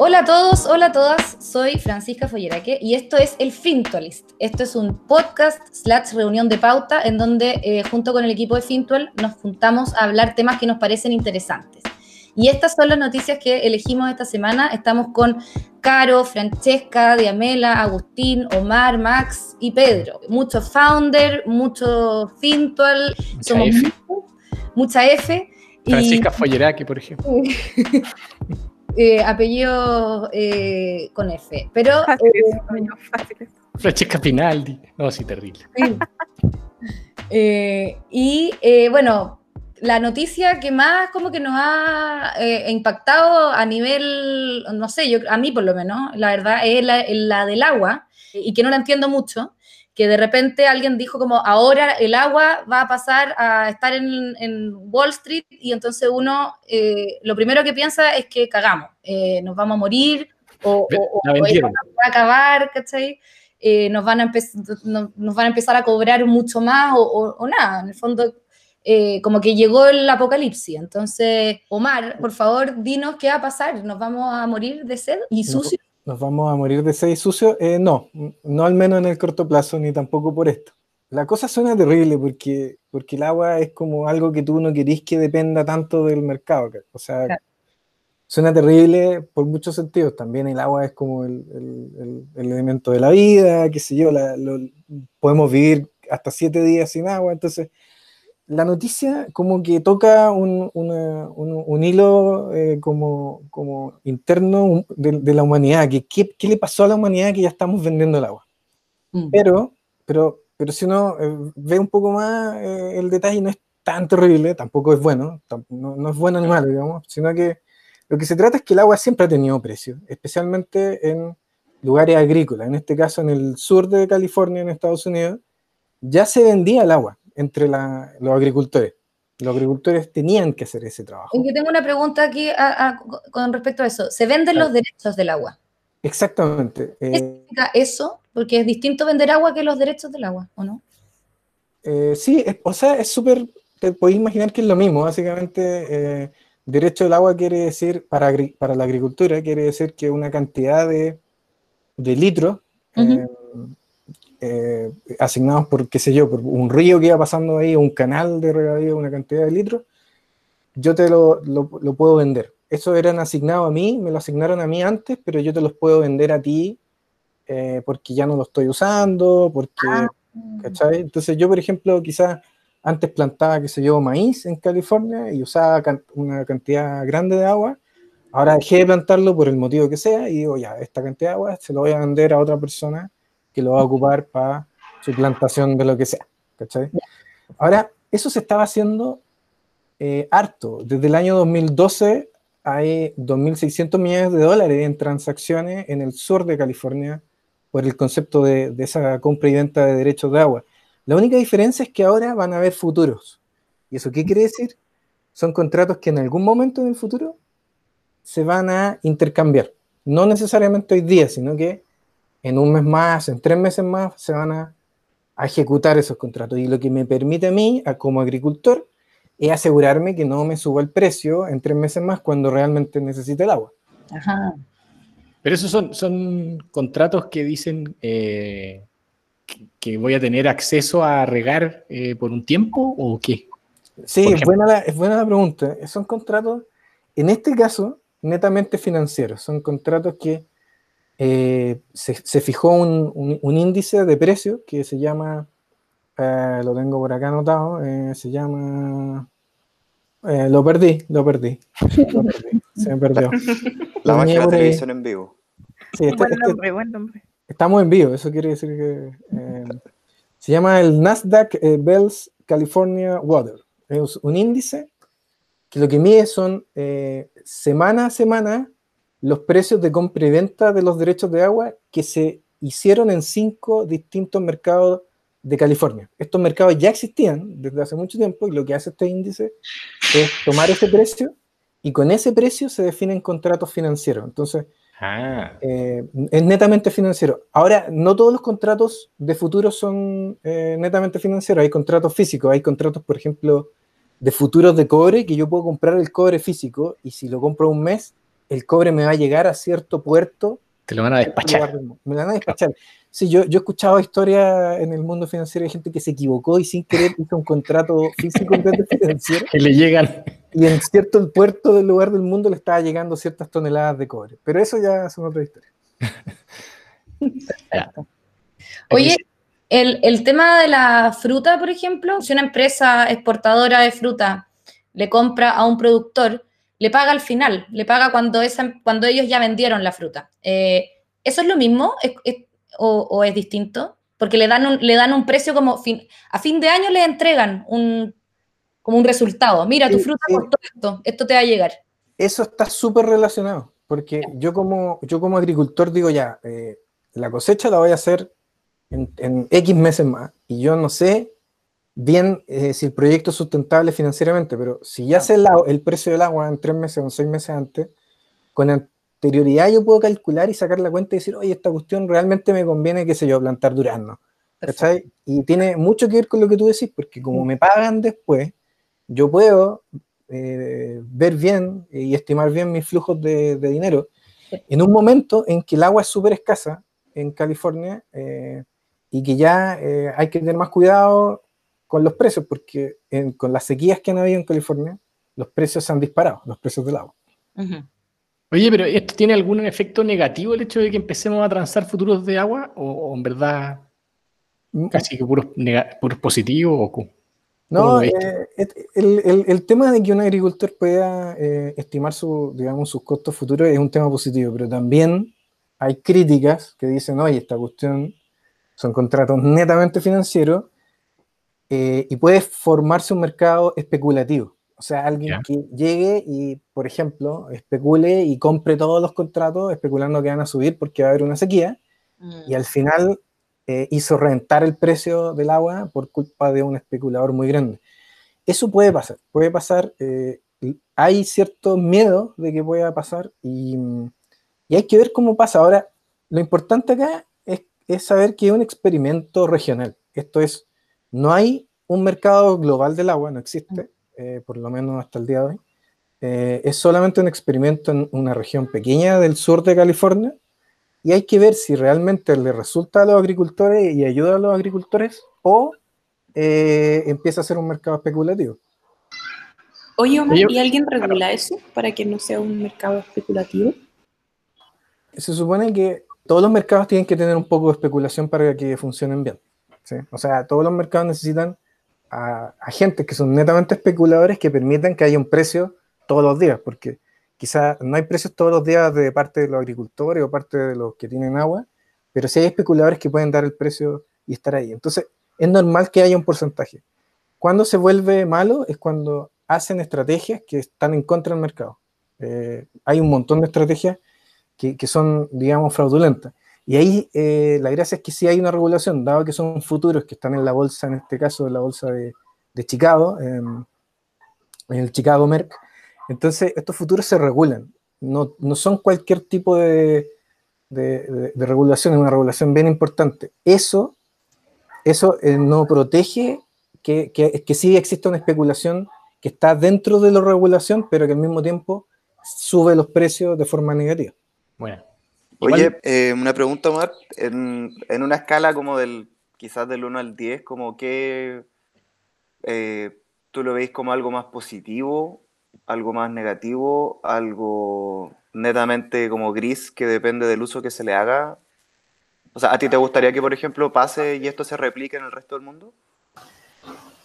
Hola a todos, hola a todas, soy Francisca Folleraque y esto es el Fintualist. Esto es un podcast slash reunión de pauta en donde eh, junto con el equipo de Fintual nos juntamos a hablar temas que nos parecen interesantes. Y estas son las noticias que elegimos esta semana. Estamos con Caro, Francesca, Diamela, Agustín, Omar, Max y Pedro. Mucho founder, mucho Fintual, Mucha somos F. muchos, mucha F. y- Francisca Folleraque, por ejemplo. eh, apellido eh, con F. Pero Fácil, eh, fácil. Francesca Pinaldi. No, sí, terrible. sí. Eh, y eh, bueno, la noticia que más como que nos ha eh, impactado a nivel, no sé, yo a mí por lo menos, la verdad, es la, la del agua, y que no la entiendo mucho, que de repente alguien dijo como ahora el agua va a pasar a estar en, en Wall Street y entonces uno eh, lo primero que piensa es que cagamos, eh, nos vamos a morir o, o- o- va a acabar, ¿cachai? Eh, nos, van a no- nos van a empezar a cobrar mucho más o, o- nada, en el fondo como que llegó el apocalipsis. Entonces, Omar, por favor, dinos qué va a pasar, nos vamos a morir de sed y sucio. ¿Nos vamos a morir de seis sucios? Eh, no, no al menos en el corto plazo, ni tampoco por esto. La cosa suena terrible porque, porque el agua es como algo que tú no querís que dependa tanto del mercado. ca- O sea, Claro. suena terrible por muchos sentidos. También el agua es como el, el- el- el elemento de la vida, qué sé yo, la- lo- podemos vivir hasta siete días sin agua. Entonces, la noticia como que toca un, una- un- un hilo eh, como, como interno de, de la humanidad, que qué, qué le pasó a la humanidad que ya estamos vendiendo el agua. Mm. Pero, pero, pero si uno eh, ve un poco más eh, el detalle, no es tan terrible, tampoco es bueno, no, no es bueno ni malo, digamos, sino que lo que se trata es que el agua siempre ha tenido precio, especialmente en lugares agrícolas, en este caso en el sur de California, en Estados Unidos, ya se vendía el agua entre la- los agricultores. Los agricultores tenían que hacer ese trabajo. Yo tengo una pregunta aquí a- a- con respecto a eso. ¿Se venden Claro. los derechos del agua? Exactamente. ¿Qué eh, significa eso? Porque es distinto vender agua que los derechos del agua, ¿o no? Eh, sí, es- o sea, es súper, te podéis imaginar que es lo mismo, básicamente, eh, derecho del agua quiere decir, para, la agricultura, quiere decir que una cantidad de, de litros eh, eh, asignados por, qué sé yo, por un río que iba pasando ahí, un canal de regadío, una cantidad de litros, yo te lo, lo- lo puedo vender. Eso eran asignados a mí, me lo asignaron a mí antes, pero yo te los puedo vender a ti eh, porque ya no lo estoy usando, porque... ¿cachai? Entonces yo, por ejemplo, quizás antes plantaba, qué sé yo, maíz en California y usaba can- una cantidad grande de agua. Ahora dejé de plantarlo por el motivo que sea y digo, ya, esta cantidad de agua se lo voy a vender a otra persona que lo va a ocupar para su plantación de lo que sea. ¿cachai? Ahora, eso se estaba haciendo eh, harto. Desde el año 2012 hay 2.600 millones de dólares en transacciones en el sur de California por el concepto de, de esa compra y venta de derechos de agua. La única diferencia es que ahora van a haber futuros. ¿Y eso qué quiere decir? Son contratos que en algún momento en el futuro se van a intercambiar. No necesariamente hoy día, sino que en un mes más, en tres meses más, se van a, a ejecutar esos contratos. Y lo que me permite a mí, a- como agricultor, es asegurarme que no me suba el precio en tres meses más cuando realmente necesite el agua. Ajá. Pero esos son, son contratos que dicen eh, que, que voy a tener acceso a regar eh, por un tiempo o qué. Sí, es buena, la, es buena la pregunta. Son contratos, en este caso, netamente financieros. Son contratos que eh, se, se fijó un, un- un índice de precio que se llama, eh, lo tengo por acá anotado, eh, se llama... eh, lo perdí, lo perdí, lo perdí, se me perdió. La magia de la televisión en vivo. Sí, este- Buen este- nombre, buen nombre. Estamos en vivo, eso quiere decir que eh, se llama el Nasdaq eh, Bells California Water. Es un índice que lo que mide son eh, semana a semana los precios de compra y venta de los derechos de agua que se hicieron en cinco distintos mercados de California. Estos mercados ya existían desde hace mucho tiempo y lo que hace este índice es tomar ese precio y con ese precio se definen contratos financieros. Entonces, Ah, eh, es netamente financiero. Ahora, no todos los contratos de futuro son eh, netamente financieros. Hay contratos físicos, hay contratos, por ejemplo, de futuros de cobre, que yo puedo comprar el cobre físico y si lo compro un mes, el cobre me va a llegar a cierto puerto. Te lo van a despachar. Me lo van a despachar. Sí, yo, yo he escuchado historias en el mundo financiero de gente que se equivocó y sin querer hizo un contrato físico financiero. Que le llegan. Y en cierto puerto del lugar del mundo le estaba llegando ciertas toneladas de cobre. Pero eso ya son otra historia. Oye, el, el, tema de la fruta, por ejemplo, si una empresa exportadora de fruta le compra a un productor, le paga al final, le paga cuando, esa, cuando ellos ya vendieron la fruta. Eh, ¿Eso es lo mismo o, es distinto? Porque le dan un, le dan un precio como fin, a fin de año le entregan un, como un resultado. Mira, tu fruta costó esto, esto te va a llegar. Eso está súper relacionado, porque yo como, yo como agricultor digo ya, eh, la cosecha la voy a hacer en, X meses más, y yo no sé bien eh, si el proyecto es sustentable financieramente, pero si ya sé el, el, precio del agua en tres meses o en seis meses antes, con anterioridad yo puedo calcular y sacar la cuenta y decir, oye, esta cuestión realmente me conviene, qué sé yo, plantar durazno. Y tiene mucho que ver con lo que tú decís, porque como me pagan después, yo puedo eh, ver bien y estimar bien mis flujos de, dinero. En un momento en que el agua es súper escasa en California eh, y que ya eh, hay que tener más cuidado con los precios, porque con las sequías que han habido en California, los precios se han disparado, los precios del agua. Oye, pero ¿esto tiene algún efecto negativo el hecho de que empecemos a transar futuros de agua? ¿O, en verdad mm. casi que puros, positivos? O, no, eh, el, el, tema de que un agricultor pueda eh, estimar su, digamos, sus costos futuros es un tema positivo, pero también hay críticas que dicen, oye, esta cuestión son contratos netamente financieros eh, y puede formarse un mercado especulativo. O sea, alguien que llegue y, por ejemplo, especule y compre todos los contratos especulando que van a subir porque va a haber una sequía y al mm. final eh, hizo rentar el precio del agua por culpa de un especulador muy grande. Eso puede pasar, puede pasar. Eh, hay cierto miedo de que pueda pasar y, y hay que ver cómo pasa. Ahora, lo importante acá es saber que es un experimento regional. Esto es, no hay un mercado global del agua, no existe, eh, por lo menos hasta el día de hoy. Eh, es solamente un experimento en una región pequeña del sur de California y hay que ver si realmente le resulta a los agricultores y ayuda a los agricultores o eh, empieza a ser un mercado especulativo. Oye, Omar, ¿y alguien regula eso para que no sea un mercado especulativo? Se supone que todos los mercados tienen que tener un poco de especulación para que funcionen bien. O sea, todos los mercados necesitan a agentes que son netamente especuladores que permitan que haya un precio todos los días, porque quizá no hay precios todos los días de parte de los agricultores o parte de los que tienen agua, pero sí hay especuladores que pueden dar el precio y estar ahí. Entonces, es normal que haya un porcentaje. Cuando se vuelve malo es cuando hacen estrategias que están en contra del mercado. Eh, hay un montón de estrategias que, son, digamos, fraudulentas. Y ahí eh, la gracia es que sí hay una regulación, dado que son futuros que están en la bolsa, en este caso en la bolsa de, Chicago, en el Chicago Merck. Entonces, estos futuros se regulan, no, no son cualquier tipo de, regulación, es una regulación bien importante. Eso, eso eh, no protege que, que, que sí existe una especulación que está dentro de la regulación, pero que al mismo tiempo sube los precios de forma negativa. Bueno. Oye, eh, una pregunta, Omar. En, en, una escala como del, quizás del 1 al 10, como que eh, tú lo veis como algo más positivo, algo más negativo, algo netamente como gris que depende del uso que se le haga. O sea, ¿a ti te gustaría que, por ejemplo, pase y esto se replique en el resto del mundo?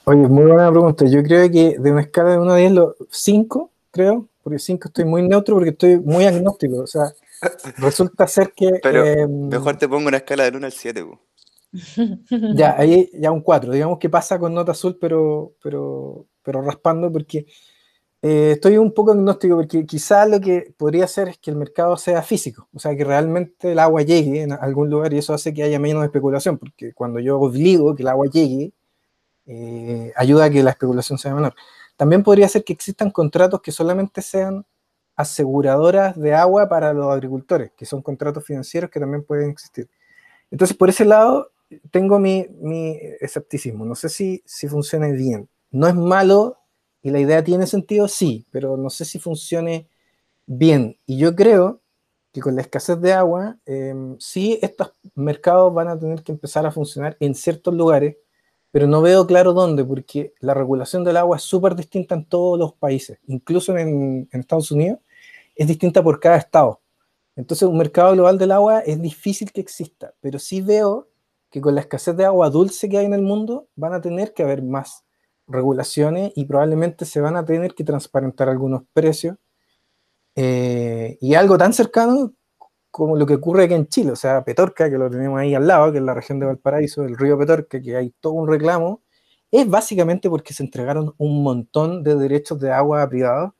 Oye, muy buena pregunta. Yo creo que de una escala de 1 a 10, 5, creo, porque 5 estoy muy neutro porque estoy muy agnóstico. O sea, Resulta ser que. Pero em, mejor te pongo una escala del 1 al 7. Ya, ahí ya un 4. Digamos que pasa con nota azul, pero, pero, pero raspando, porque eh, estoy un poco agnóstico, porque quizás lo que podría ser es que el mercado sea físico, o sea, que realmente el agua llegue en algún lugar y eso hace que haya menos especulación, porque cuando yo obligo que el agua llegue, eh, ayuda a que la especulación sea menor. También podría ser que existan contratos que solamente sean aseguradoras de agua para los agricultores, que son contratos financieros que también pueden existir. Entonces, por ese lado, tengo mi, escepticismo. No sé si, si funciona bien. No es malo y la idea tiene sentido, sí, pero no sé si funcione bien. Y yo creo que con la escasez de agua, em, sí, estos mercados van a tener que empezar a funcionar en ciertos lugares, pero no veo claro dónde, porque la regulación del agua es súper distinta en todos los países, incluso en, en Estados Unidos, es distinta por cada estado. Entonces, un mercado global del agua es difícil que exista, pero sí veo que con la escasez de agua dulce que hay en el mundo, van a tener que haber más regulaciones y probablemente se van a tener que transparentar algunos precios. Eh, y algo tan cercano como lo que ocurre aquí en Chile, o sea, Petorca, que lo tenemos ahí al lado, que es la región de Valparaíso, el río Petorca, que hay todo un reclamo, es básicamente porque se entregaron un montón de derechos de agua a privados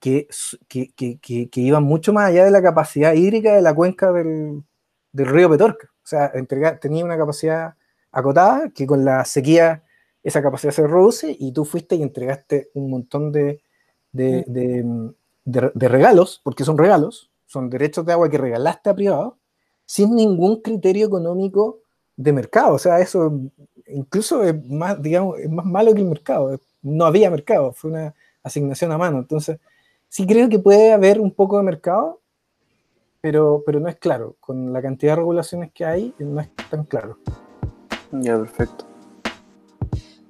que, que, que, que, iban mucho más allá de la capacidad hídrica de la cuenca del, del río Petorca. O sea, tenía una capacidad acotada que con la sequía esa capacidad se reduce y tú fuiste y entregaste un montón de, de, de, regalos, porque son regalos, son derechos de agua que regalaste a privados, sin ningún criterio económico de mercado. O sea, eso incluso es más, digamos, es más malo que el mercado. No había mercado, fue una asignación a mano. Entonces, sí creo que puede haber un poco de mercado, pero, pero no es claro. Con la cantidad de regulaciones que hay, no es tan claro. Ya, perfecto.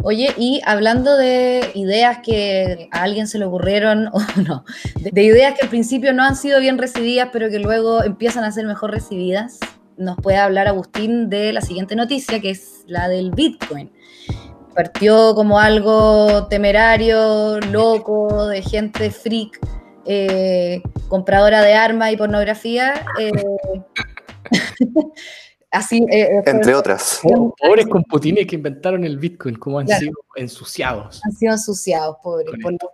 Oye, y hablando de ideas que a alguien se le ocurrieron o no, de, ideas que al principio no han sido bien recibidas, pero que luego empiezan a ser mejor recibidas, nos puede hablar Agustín de la siguiente noticia, que es la del Bitcoin. Partió como algo temerario, loco, de gente freak, eh, compradora de armas y pornografía. Eh, así, eh, Entre otras. Pobres con Putines que inventaron el Bitcoin, como han sido ensuciados. Han sido ensuciados, pobres,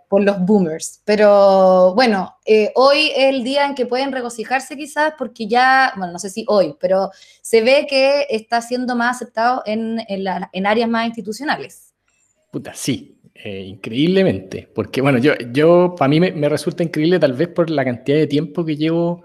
por, los boomers. Pero bueno, hoy es el día en que pueden regocijarse quizás porque ya, bueno, no sé si hoy, pero se ve que está siendo más aceptado en, en áreas más institucionales. Puta, sí, eh, increíblemente, porque bueno, yo, yo para mí me, resulta increíble tal vez por la cantidad de tiempo que llevo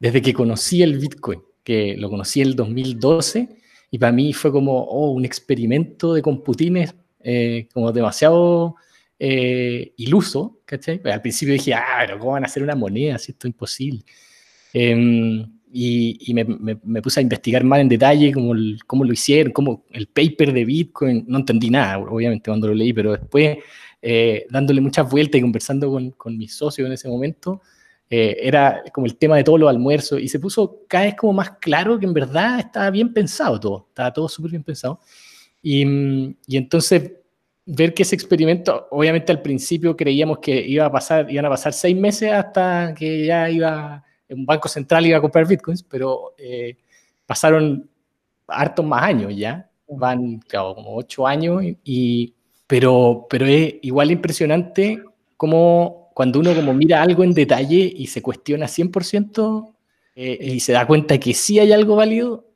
desde que conocí el Bitcoin, que lo conocí en el 2012 y para mí fue como oh, un experimento de computines eh, como demasiado eh, iluso, ¿cachai? Al principio dije, ah, pero ¿cómo van a hacer una moneda si esto es imposible? Em, y, me, puse a investigar más en detalle cómo, cómo, lo hicieron, cómo el paper de Bitcoin, no entendí nada, obviamente, cuando lo leí, pero después, eh, dándole muchas vueltas y conversando con, con mis socios en ese momento, eh, era como el tema de todos los almuerzos y se puso cada vez como más claro que en verdad estaba bien pensado todo, estaba todo súper bien pensado. Y, y entonces ver que ese experimento, obviamente al principio creíamos que iba a pasar, iban a pasar seis meses hasta que ya iba un banco central iba a comprar bitcoins, pero eh, pasaron hartos más años ya, van claro, como ocho años, y, pero, pero es igual impresionante como cuando uno como mira algo en detalle y se cuestiona 100% eh, y se da cuenta que sí hay algo válido,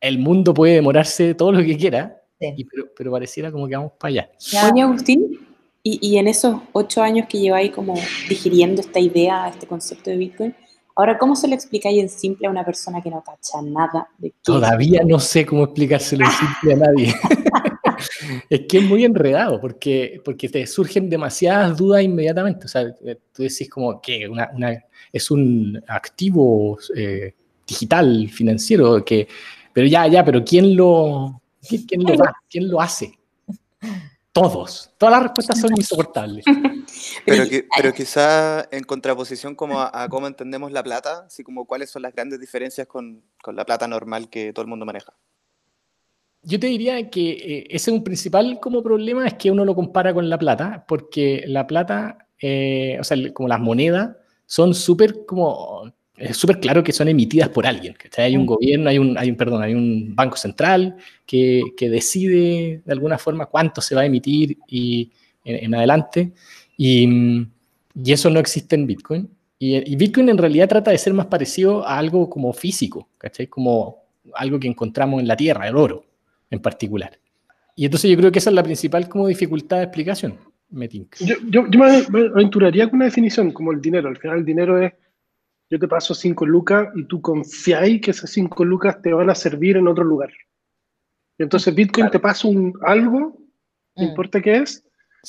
el mundo puede demorarse todo lo que quiera, pero, pareciera como que vamos para allá. Oye, Agustín, y, y, en esos ocho años que lleváis como digiriendo esta idea, este concepto de Bitcoin, Ahora, ¿cómo se lo explicáis en simple a una persona que no cacha nada de Todavía no sé cómo explicárselo en simple a nadie. es que es muy enredado porque, porque te surgen demasiadas dudas inmediatamente. O sea, eh, tú decís como que una, es un activo eh, digital, financiero, que, pero ya, ya, pero ¿quién lo, quién, lo da? ¿Quién lo hace? Todos. Todas las respuestas son insoportables. Pero, pero quizá en contraposición como a, cómo entendemos la plata, así como cuáles son las grandes diferencias con, con, la plata normal que todo el mundo maneja. Yo te diría que eh, ese es un principal como problema, es que uno lo compara con la plata, porque la plata, eh, o sea, como las monedas, son súper como es súper claro que son emitidas por alguien. Hay un mm. gobierno, hay un, hay un, perdón, hay un banco central que, que decide de alguna forma cuánto se va a emitir y en adelante. Y, y eso no existe en Bitcoin. Y, Bitcoin en realidad trata de ser más parecido a algo como físico, ¿cachai? Como algo que encontramos en la Tierra, el oro en particular. Y entonces yo creo que esa es la principal como dificultad de explicación, Yo, yo, yo, me aventuraría con una definición como el dinero. Al final el dinero es, yo te paso cinco lucas y tú confiáis que esas cinco lucas te van a servir en otro lugar. entonces Bitcoin te pasa un, algo, no mm. importa qué es,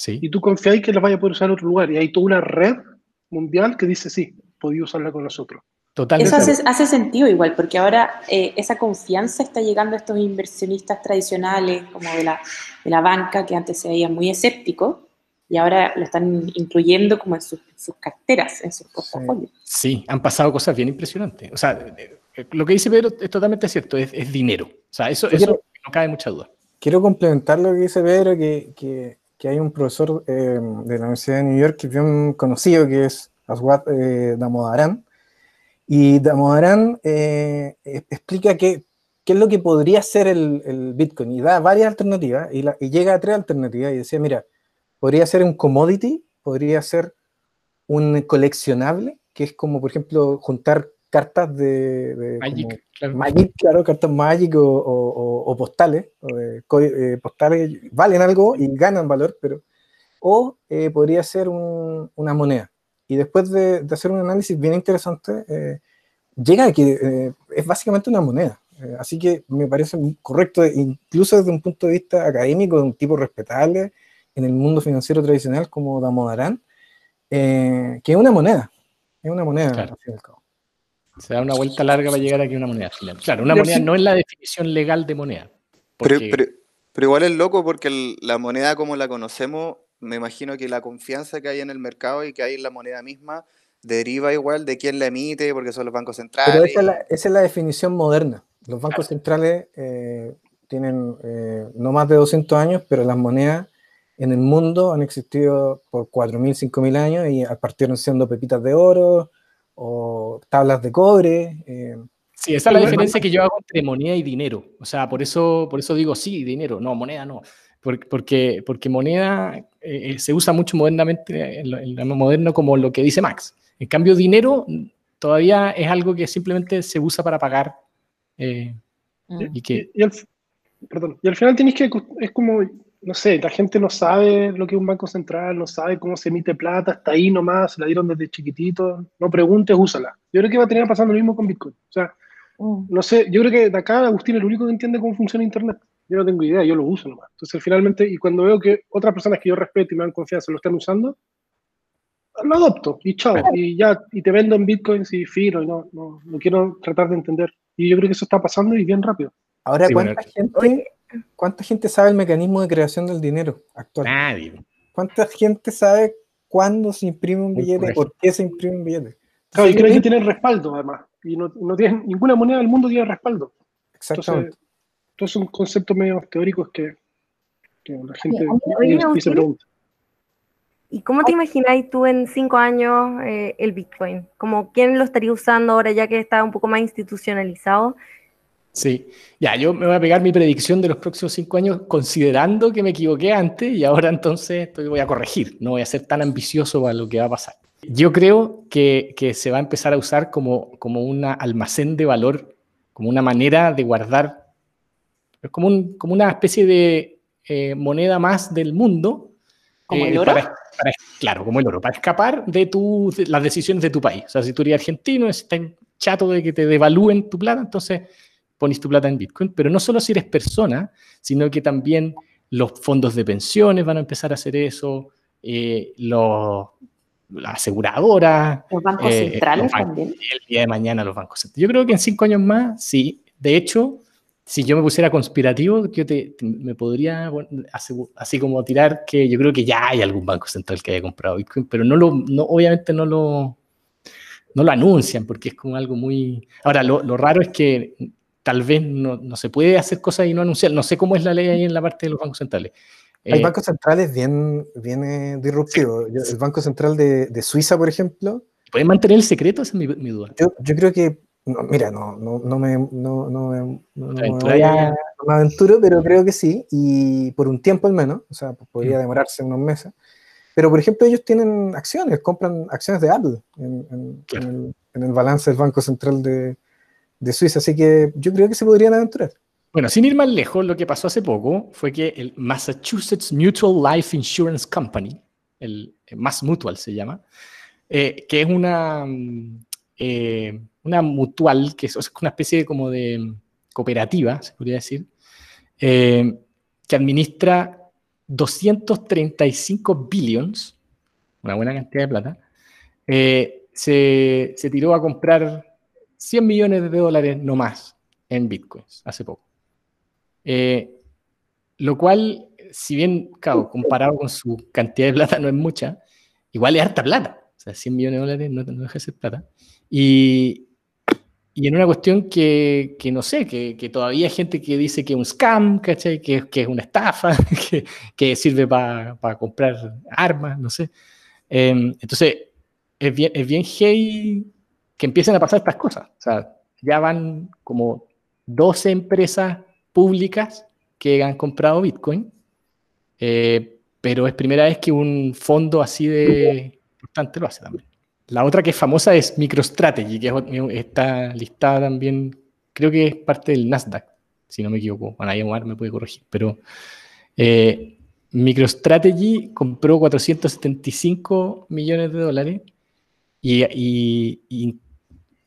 y tú confías que las vaya a poder usar en otro lugar. Y hay toda una red mundial que dice sí. podido usarla con nosotros. Totalmente. Eso hace, sentido igual, porque ahora eh, esa confianza está llegando a estos inversionistas tradicionales, como de la, de la banca, que antes se veían muy escépticos, y ahora lo están incluyendo como en sus, carteras, en sus portafolios. Sí, han pasado cosas bien impresionantes. O sea, eh, lo que dice Pedro es totalmente cierto, es, dinero. O sea, eso, eso no cabe mucha duda. Quiero complementar lo que dice Pedro, que, que, que hay un profesor eh, de la Universidad de New York que es bien conocido, que es Aswad eh, Damodaran, y Damodaran eh, explica qué es lo que podría ser el, el, Bitcoin, y da varias alternativas, y, y llega a tres alternativas, y decía, mira, podría ser un commodity, podría ser un coleccionable, que es como, por ejemplo, juntar cartas de, Magic, claro. Magic, claro, cartas Magic o, postales, eh, postales valen algo y ganan valor, pero o eh, podría ser una moneda. Y después de, hacer un análisis bien interesante, eh, llega a que es básicamente una moneda. así que me parece correcto, incluso desde un punto de vista académico, de un tipo respetable, en el mundo financiero tradicional como Damodarán, eh, que es una moneda. Es una moneda, claro. Se da una vuelta larga para llegar aquí a una moneda final. Claro, una moneda no es la definición legal de moneda. Pero, pero, igual es loco porque la moneda como la conocemos, me imagino que la confianza que hay en el mercado y que hay en la moneda misma deriva igual de quién la emite, porque son los bancos centrales. Pero esa es la, esa es la definición moderna. Los bancos centrales eh, tienen eh, no más de 200 años, pero las monedas en el mundo han existido por 4.000, 5.000 años y partieron siendo pepitas de oro o tablas de cobre. Eh. Sí, esa es la diferencia que yo hago entre moneda y dinero. O sea, por eso, por eso digo sí, dinero, no, moneda no. Porque, porque moneda eh, eh, se usa mucho modernamente, en lo, moderno como lo que dice Max. En cambio, dinero todavía es algo que simplemente se usa para pagar. Mm. y, que... al, perdón, y al final tienes que, es como no sé, la gente no sabe lo que es un banco central, no sabe cómo se emite plata, está ahí nomás, se la dieron desde chiquitito, no preguntes, úsala. Yo creo que va a tener pasando lo mismo con Bitcoin. O sea, mm. no sé, yo creo que de acá Agustín es el único que entiende cómo funciona Internet. Yo no tengo idea, yo lo uso nomás. Entonces, finalmente, y cuando veo que otras personas que yo respeto y me dan confianza lo están usando, lo adopto y chao. Y ya, y te vendo en bitcoins y firo, y no, no, no quiero tratar de entender. Y yo creo que eso está pasando y bien rápido. Ahora, ¿cuánta gente ¿Cuánta gente sabe el mecanismo de creación del dinero actual? Nadie. ¿Cuánta gente sabe cuándo se imprime un billete, por qué se imprime un billete? Claro, y creo que tiene respaldo, además. Y no, no tiene, ninguna moneda del mundo tiene respaldo. Exactamente. Entonces, un concepto medio teórico que, que la gente se pregunta. ¿Y cómo te imagináis tú en cinco años eh, el Bitcoin? Como quién lo estaría usando ahora ya que está un poco más institucionalizado? Sí, ya, yo me voy a pegar mi predicción de los próximos cinco años considerando que me equivoqué antes y ahora entonces estoy, voy a corregir, no voy a ser tan ambicioso para lo que va a pasar. Yo creo que, que se va a empezar a usar como, como un almacén de valor, como una manera de guardar, es como, un, como una especie de eh, moneda más del mundo. ¿Como el eh, oro? claro, como el oro, para escapar de, tu, de las decisiones de tu país. O sea, si tú eres argentino, estás chato de que te devalúen tu plata, entonces pones tu plata en Bitcoin, pero no solo si eres persona, sino que también los fondos de pensiones van a empezar a hacer eso, eh, los, la aseguradora. Los bancos eh, centrales también. El día de mañana los bancos centrales. Yo creo que en cinco años más, sí. De hecho, si yo me pusiera conspirativo, yo te, me podría así como tirar que yo creo que ya hay algún banco central que haya comprado Bitcoin, pero no lo, no, obviamente no lo, no lo anuncian porque es como algo muy... Ahora, lo, lo raro es que tal vez no, no, se puede hacer cosas y no anunciar. No sé cómo es la ley ahí en la parte de los bancos centrales. Hay eh, bancos centrales bien, bien eh, disruptivos. el Banco Central de, de, Suiza, por ejemplo. ¿Pueden mantener el secreto? Esa es mi, mi duda. Yo, yo, creo que, mira, no, no, no, me, no, no, no me, aventuro, pero creo que sí, y por un tiempo al menos, o sea, podría mm. demorarse unos meses. Pero, por ejemplo, ellos tienen acciones, compran acciones de Apple en, en, en, el, en el balance del Banco Central de, de Suiza, así que yo creo que se podrían aventurar. Bueno, sin ir más lejos, lo que pasó hace poco fue que el Massachusetts Mutual Life Insurance Company, el, Mass Mutual se llama, eh, que es una, mm, eh, una mutual, que es una especie de como de cooperativa, se podría decir, eh, que administra 235 billions, una buena cantidad de plata, se, se tiró a comprar 100 millones de dólares no más en bitcoins hace poco. Eh, lo cual, si bien, comparado con su cantidad de plata no es mucha, igual es harta plata. O sea, 100 millones de dólares no, no deja de ser plata. Y, y en una cuestión que, que no sé, que, que, todavía hay gente que dice que es un scam. Que, que es una estafa, que, que sirve para pa comprar armas, no sé. Eh, entonces, es bien, es bien que empiecen a pasar estas cosas. O sea, ya van como 12 empresas públicas que han comprado Bitcoin, eh, pero es primera vez que un fondo así de importante lo hace también. La otra que es famosa es MicroStrategy, que está listada también, creo que es parte del Nasdaq, si no me equivoco. Bueno, ahí Omar me puede corregir, pero eh, MicroStrategy compró 475 millones de dólares y, y, y,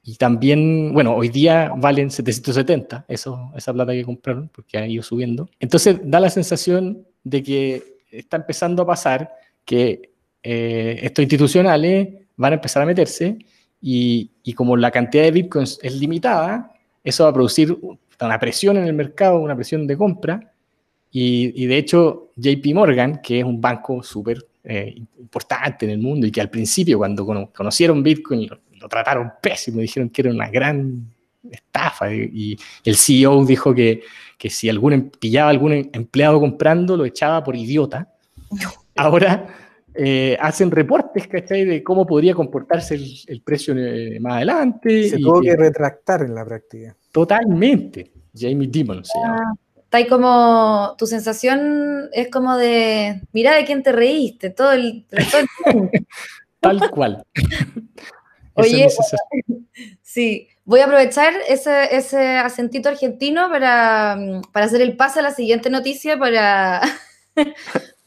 y, también, bueno, hoy día valen 770, eso, esa plata que compraron, porque ha ido subiendo. Entonces da la sensación de que está empezando a pasar que eh, estos institucionales van a empezar a meterse y, y, como la cantidad de bitcoins es limitada, eso va a producir una presión en el mercado, una presión de compra. Y, y de hecho, JP Morgan, que es un banco súper eh, importante en el mundo y que al principio, cuando conocieron Bitcoin, lo, lo, trataron pésimo, dijeron que era una gran estafa. Y, y el CEO dijo que, que si algún pillaba a algún empleado comprando, lo echaba por idiota. Ahora eh, hacen reportes, ¿cachai? De cómo podría comportarse el, el precio eh, más adelante. Se tuvo que, que, retractar en la práctica. Totalmente. Jamie Dimon se llama. Ah, está ahí como, tu sensación es como de, mira de quién te reíste, todo el, todo el Tal cual. Oye, sí, voy a aprovechar ese, ese acentito argentino para, para hacer el pase a la siguiente noticia, para...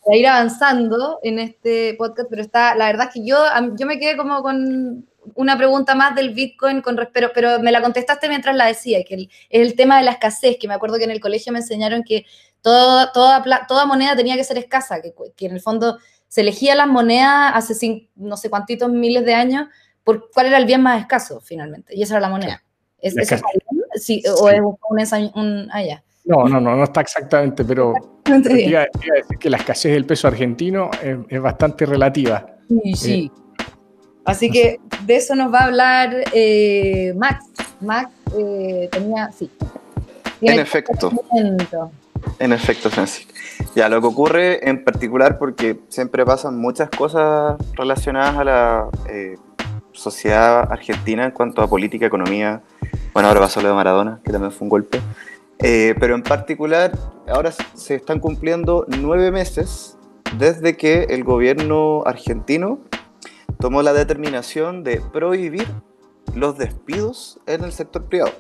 para ir avanzando en este podcast, pero está, la verdad es que yo, yo me quedé como con una pregunta más del Bitcoin, con, pero, pero me la contestaste mientras la decía, que el, es el tema de la escasez, que me acuerdo que en el colegio me enseñaron que todo, toda, toda moneda tenía que ser escasa, que, que en el fondo se elegía las monedas hace cinco, no sé cuántitos miles de años por cuál era el bien más escaso finalmente, y esa era la moneda. ¿Es, ¿es sí, ¿O es un, un, un ah. No, no, no, no está exactamente, pero iba, iba a decir que la escasez del peso argentino es, es bastante relativa. Sí, sí. Eh, Así que de eso nos va a hablar eh, Max. Max eh, tenía, sí. En efecto. En efecto, Francis. Ya, lo que ocurre en particular, porque siempre pasan muchas cosas relacionadas a la eh, sociedad argentina en cuanto a política, economía. Bueno, ahora pasó lo de Maradona, que también fue un golpe. Eh, pero en particular, ahora se están cumpliendo nueve meses desde que el gobierno argentino tomó la determinación de prohibir los despidos en el sector privado.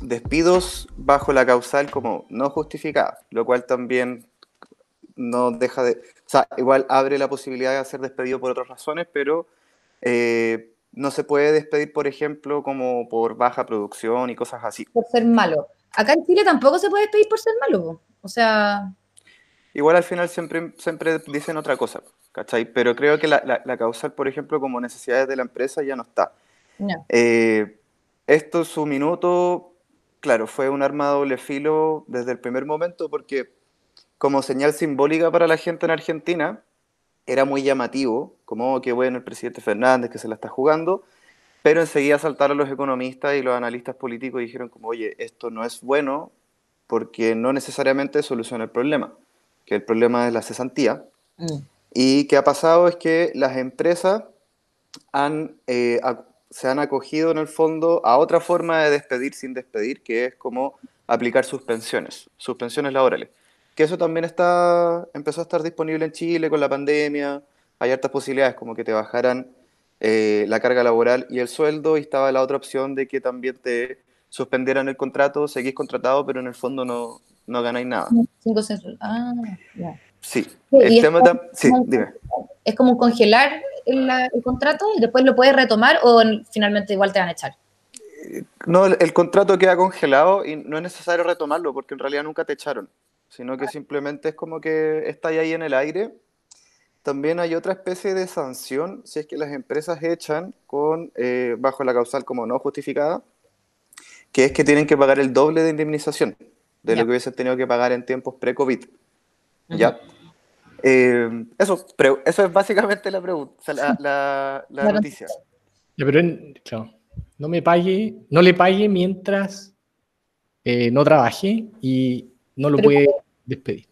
Despidos bajo la causal como no justificada, lo cual también no deja de... O sea, igual abre la posibilidad de ser despedido por otras razones, pero eh, no se puede despedir, por ejemplo, como por baja producción y cosas así. Por ser malo. Acá en Chile tampoco se puede despedir por ser malo. O sea... Igual al final siempre, siempre dicen otra cosa, ¿cachai? Pero creo que la, la, la causal, por ejemplo, como necesidades de la empresa ya no está. No. Eh, esto, su minuto, claro, fue un arma de doble filo desde el primer momento porque como señal simbólica para la gente en Argentina era muy llamativo, como oh, que bueno el presidente Fernández que se la está jugando, pero enseguida saltaron los economistas y los analistas políticos y dijeron como, oye, esto no es bueno porque no necesariamente soluciona el problema que el problema es la cesantía. Mm. Y que ha pasado es que las empresas han, eh, se han acogido en el fondo a otra forma de despedir sin despedir, que es como aplicar suspensiones, suspensiones laborales. Que eso también está, empezó a estar disponible en Chile con la pandemia. Hay hartas posibilidades, como que te bajaran eh, la carga laboral y el sueldo, y estaba la otra opción de que también te suspendieran el contrato, seguís contratado, pero en el fondo no, no ganáis nada. Cinco Ah, ya. Sí, el tema es, sí, como, dime. ¿Es como congelar el, el, contrato y después lo puedes retomar o finalmente igual te van a echar? No, el, el, contrato queda congelado y no es necesario retomarlo porque en realidad nunca te echaron, sino que simplemente es como que está ahí en el aire también hay otra especie de sanción si es que las empresas echan con, eh, bajo la causal como no justificada, que es que tienen que pagar el doble de indemnización de lo que hubiesen tenido que pagar en tiempos pre-COVID. ¿Ya? Eh, eso, es básicamente la pregunta, o sea, la, la- la La noticia. Pero en- claro, no me pague, no le pague mientras eh, no trabaje y no lo Pero puede despedir.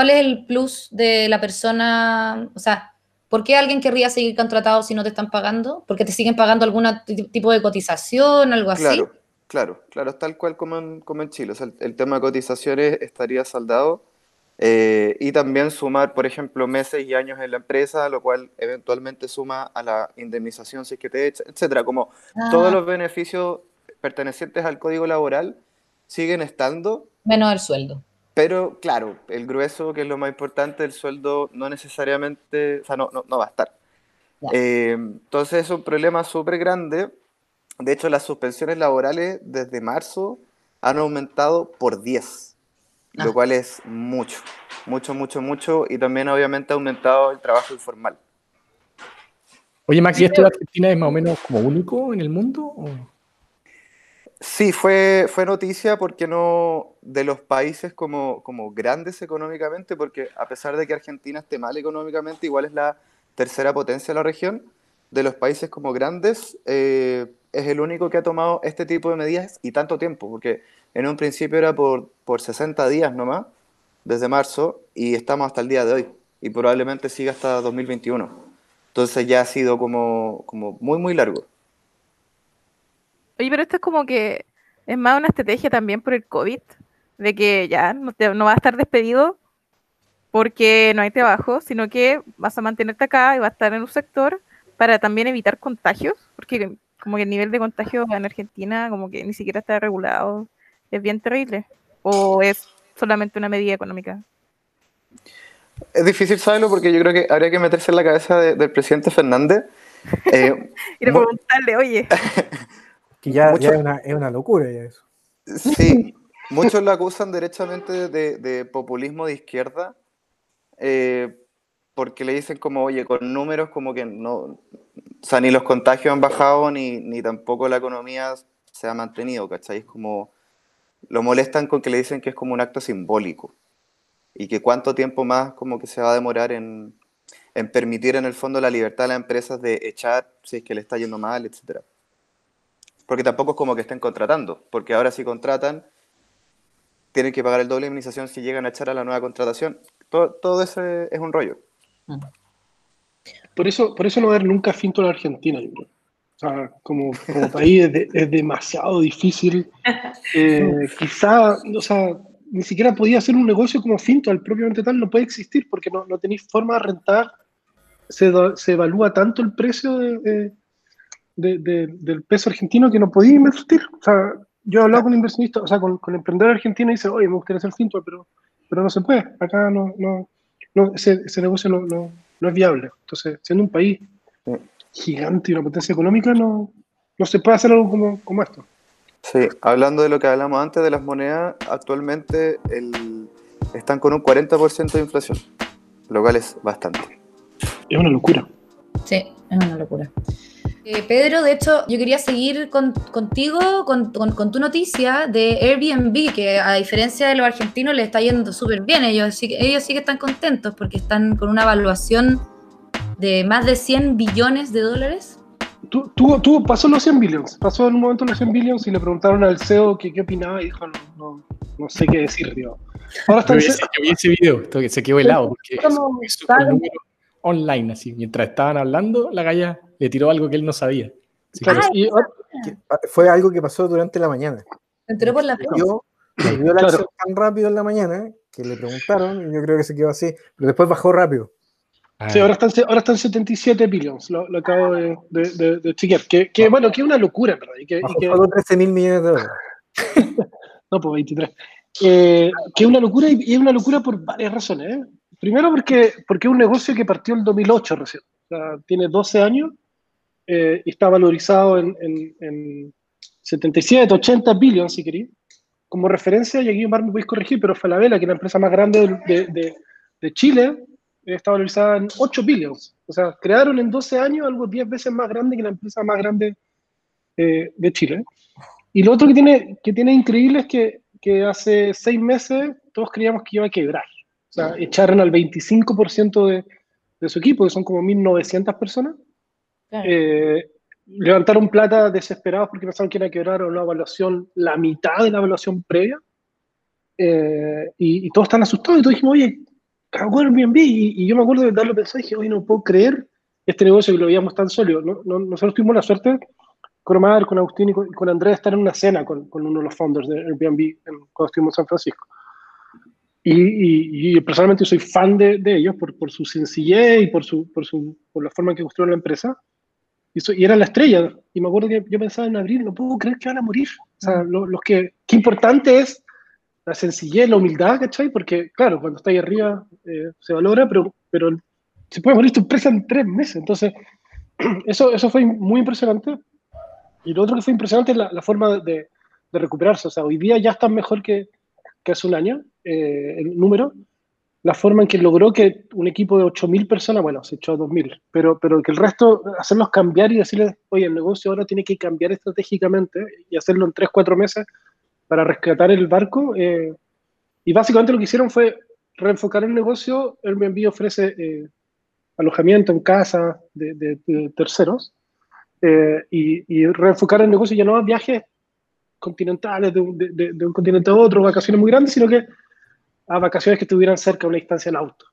¿Cuál es el plus de la persona? O sea, ¿por qué alguien querría seguir contratado si no te están pagando? ¿Porque te siguen pagando algún ti- tipo de cotización, algo así? Claro, claro, claro, tal cual como en, como en Chile. O sea, el, el tema de cotizaciones estaría saldado eh, y también sumar, por ejemplo, meses y años en la empresa, lo cual eventualmente suma a la indemnización si es que te echa, etcétera. Como Ah, todos los beneficios pertenecientes al código laboral siguen estando, Menos el sueldo. Pero claro, el grueso, que es lo más importante, el sueldo no necesariamente, o sea, no, no, no va a estar. Eh, entonces es un problema súper grande. De hecho, las suspensiones laborales desde marzo han aumentado por 10, Ah. lo cual es mucho, mucho, mucho, mucho. Y también obviamente ha aumentado el trabajo informal. Oye, Max, ¿y esto de Argentina es más o menos como único en el mundo? o? Sí, fue, fue noticia porque no de los países como, como grandes económicamente, porque a pesar de que Argentina esté mal económicamente, igual es la tercera potencia de la región, de los países como grandes, eh, es el único que ha tomado este tipo de medidas y tanto tiempo, porque en un principio era por, por 60 días nomás, desde marzo, y estamos hasta el día de hoy, y probablemente siga hasta 2021. Entonces ya ha sido como, como muy, muy largo. Oye, pero esto es como que es más una estrategia también por el COVID, de que ya no, te, no vas a estar despedido porque no hay trabajo, sino que vas a mantenerte acá y vas a estar en un sector para también evitar contagios, porque como que el nivel de contagio en Argentina como que ni siquiera está regulado, es bien terrible, o es solamente una medida económica. Es difícil saberlo porque yo creo que habría que meterse en la cabeza de- del presidente Fernández. Eh, Y preguntarle, oye, Que ya, Mucho- ya es, una, es una locura ya eso. sí, muchos lo acusan derechamente de, de populismo de izquierda eh, porque le dicen como, oye, con números como que no, o sea, ni los contagios han bajado ni, ni tampoco la economía se ha mantenido, ¿cachai? Es como, lo molestan con que le dicen que es como un acto simbólico y que cuánto tiempo más como que se va a demorar en, en permitir en el fondo la libertad a las empresas de echar si es que le está yendo mal, etcétera. Porque tampoco es como que estén contratando, porque ahora si contratan, tienen que pagar el doble de indemnización si llegan a echar a la nueva contratación. Todo, todo eso es, un rollo. Por eso, por eso no va a haber nunca finto en la Argentina, yo creo. O sea, como, como país es, de- es demasiado difícil. Eh, quizá, o sea, ni siquiera podía hacer un negocio como finto, al propiamente tal no puede existir porque no, no tenéis forma de rentar. Se, evalúa tanto el precio de- de- de- de- del peso argentino que no podía invertir. O sea, yo he hablado con inversionistas, o sea, con, con emprendedores argentinos y dice, oye, me gustaría hacer finto, pero, pero no se puede. Acá no, no, no ese, ese negocio no, no, no es viable. Entonces, siendo un país gigante y una potencia económica, no, no se puede hacer algo como, como esto. Sí, hablando de lo que hablamos antes de las monedas, actualmente el- están con un 40% de inflación, lo cual es bastante. Es una locura. Sí, es una locura. Eh, Pedro, de hecho, yo quería seguir con- contigo, con, con- con tu noticia de Airbnb, que a diferencia de los argentinos le está yendo súper bien. Ellos sí, que- ellos sí que están contentos porque están con una evaluación de más de 100 billones de dólares. Tú, tú, tú pasó los 100 billions, pasó en un momento los 100 billions y le preguntaron al CEO que qué opinaba y dijo, no, no, no sé qué decir, tío. Ahora ese, yo vi ese video, esto que se quedó helado, porque un saben- número online, así. Mientras estaban hablando, la galla le tiró algo que él no sabía. Que Claro, y Que, ah, Fue algo que pasó durante la mañana. Se enteró por la me vio la Claro. acción tan rápido en la mañana que le preguntaron y yo creo que se quedó así, pero después bajó rápido. Sí, ahora están, ahora están 77 billions, lo, lo acabo de, de, de- de chequear. Que, que, bueno, que es una locura, ¿verdad? Y que, y Bajó que- solo 13 mil millones de dólares. no, pues 23. Eh, que es una locura y, y es una locura por varias razones. ¿eh? Primero porque, porque es un negocio que partió en 2008 recién. O sea, tiene 12 años eh, y está valorizado en, en, en 77, 80 billones, si queréis. Como referencia, y aquí Omar me podéis corregir, pero Falabella, que es la empresa más grande de, Chile, está valorizada en 8 billions. O sea, crearon en 12 años algo 10 veces más grande que la empresa más grande eh, de Chile. Y lo otro que tiene, que tiene increíble es que, que hace seis meses todos creíamos que iba a quebrar. O sea, echaron al 25% de, de su equipo, que son como 1.900 personas. Eh, levantaron plata desesperados porque pensaban que iba a quebrar una evaluación, la mitad de la evaluación previa. Eh, y, y, todos están asustados y todos dijimos, oye, cagó Airbnb. Y, y yo me acuerdo de darlo pensar y dije, oye, no puedo creer este negocio que lo veíamos tan sólido. ¿no? No, nosotros tuvimos la suerte con Omar, con Agustín y con, con Andrés estar en una cena con, con, uno de los founders de Airbnb en, cuando estuvimos en San Francisco. Y, y, y, personalmente soy fan de, de ellos por, por, su sencillez y por, su, por, su, por la forma en que construyeron la empresa. Y, y, era la estrella. Y me acuerdo que yo pensaba en abril, no puedo creer que van a morir. O sea, lo, los que, qué importante es la sencillez, la humildad, ¿cachai? Porque, claro, cuando está ahí arriba eh, se valora, pero, pero se puede morir tu empresa en tres meses. Entonces, eso, eso fue muy impresionante. Y lo otro que fue impresionante es la, la forma de, de, recuperarse. O sea, hoy día ya están mejor que, que hace un año, eh, el número. La forma en que logró que un equipo de 8.000 personas, bueno, se echó a 2.000, pero, pero que el resto, hacerlos cambiar y decirles, oye, el negocio ahora tiene que cambiar estratégicamente y hacerlo en 3, 4 meses para rescatar el barco. Eh, y básicamente lo que hicieron fue reenfocar el negocio. Airbnb ofrece eh, alojamiento en casa de, de, de terceros eh, y, y, reenfocar el negocio ya no a viajes continentales de de un, continente a otro, vacaciones muy grandes, sino que a vacaciones que estuvieran cerca de una distancia en auto.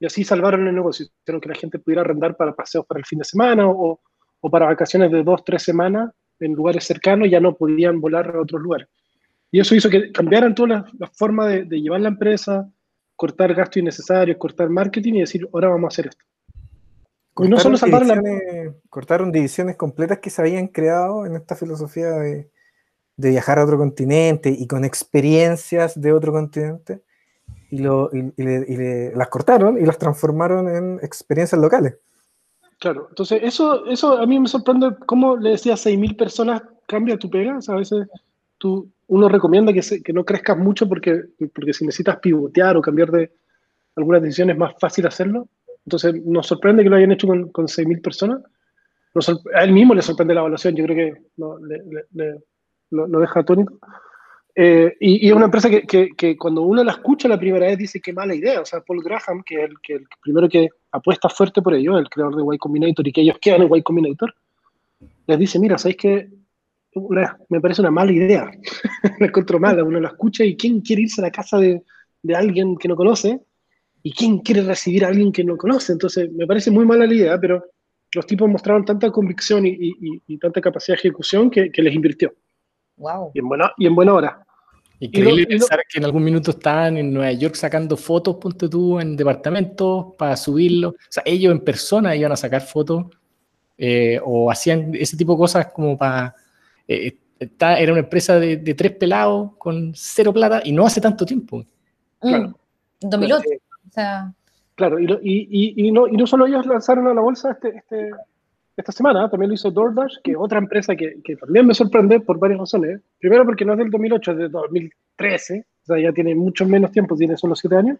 Y así salvaron el negocio, hicieron que la gente pudiera arrendar para paseos para el fin de semana o, o para vacaciones de dos, tres semanas en lugares cercanos, ya no podían volar a otros lugares. Y eso hizo que cambiaran toda la, la forma de, de, llevar la empresa, cortar gastos innecesarios, cortar marketing y decir, ahora vamos a hacer esto. Cortaron, no solo salvar la... cortaron divisiones completas que se habían creado en esta filosofía de, de, viajar a otro continente y con experiencias de otro continente, y, lo, y, y, le, y le, las cortaron y las transformaron en experiencias locales. Claro, entonces eso, eso a mí me sorprende cómo le decía a 6.000 personas, cambia tu pega, o sea, a veces tú, uno recomienda que, se, que no crezcas mucho porque, porque si necesitas pivotear o cambiar de algunas decisiones es más fácil hacerlo, entonces, nos sorprende que lo hayan hecho con, con 6.000 personas. Nos, a él mismo le sorprende la evaluación, yo creo que no, le, lo, lo, deja atónito. Eh, y, y, es una empresa que, que, que, cuando uno la escucha la primera vez dice qué mala idea. O sea, Paul Graham, que es el, que el primero que apuesta fuerte por ello, el creador de Y Combinator, y que ellos quedan en Y Combinator, les dice, mira, ¿sabéis que me parece una mala idea? la encuentro mala, uno la escucha y ¿quién quiere irse a la casa de, de alguien que no conoce? ¿Y quién quiere recibir a alguien que no conoce? Entonces, me parece muy mala la idea, pero los tipos mostraron tanta convicción y, y, y tanta capacidad de ejecución que, que, les invirtió. Wow. Y en buena, y en buena hora. Increíble y lo, pensar lo, que en algún minuto estaban en Nueva York sacando fotos, ponte tú, en departamentos para subirlo. O sea, ellos en persona iban a sacar fotos eh, o hacían ese tipo de cosas como para... Eh, era una empresa de, de, tres pelados con cero plata y no hace tanto tiempo. Claro. Mm, 2008. O sea... Claro, y, y, y, no, y no solo ellos lanzaron a la bolsa este, este, esta semana, también lo hizo DoorDash, que es otra empresa que, que, también me sorprende por varias razones. Primero porque no es del 2008, es del 2013, o sea, ya tiene mucho menos tiempo, tiene solo 7 años.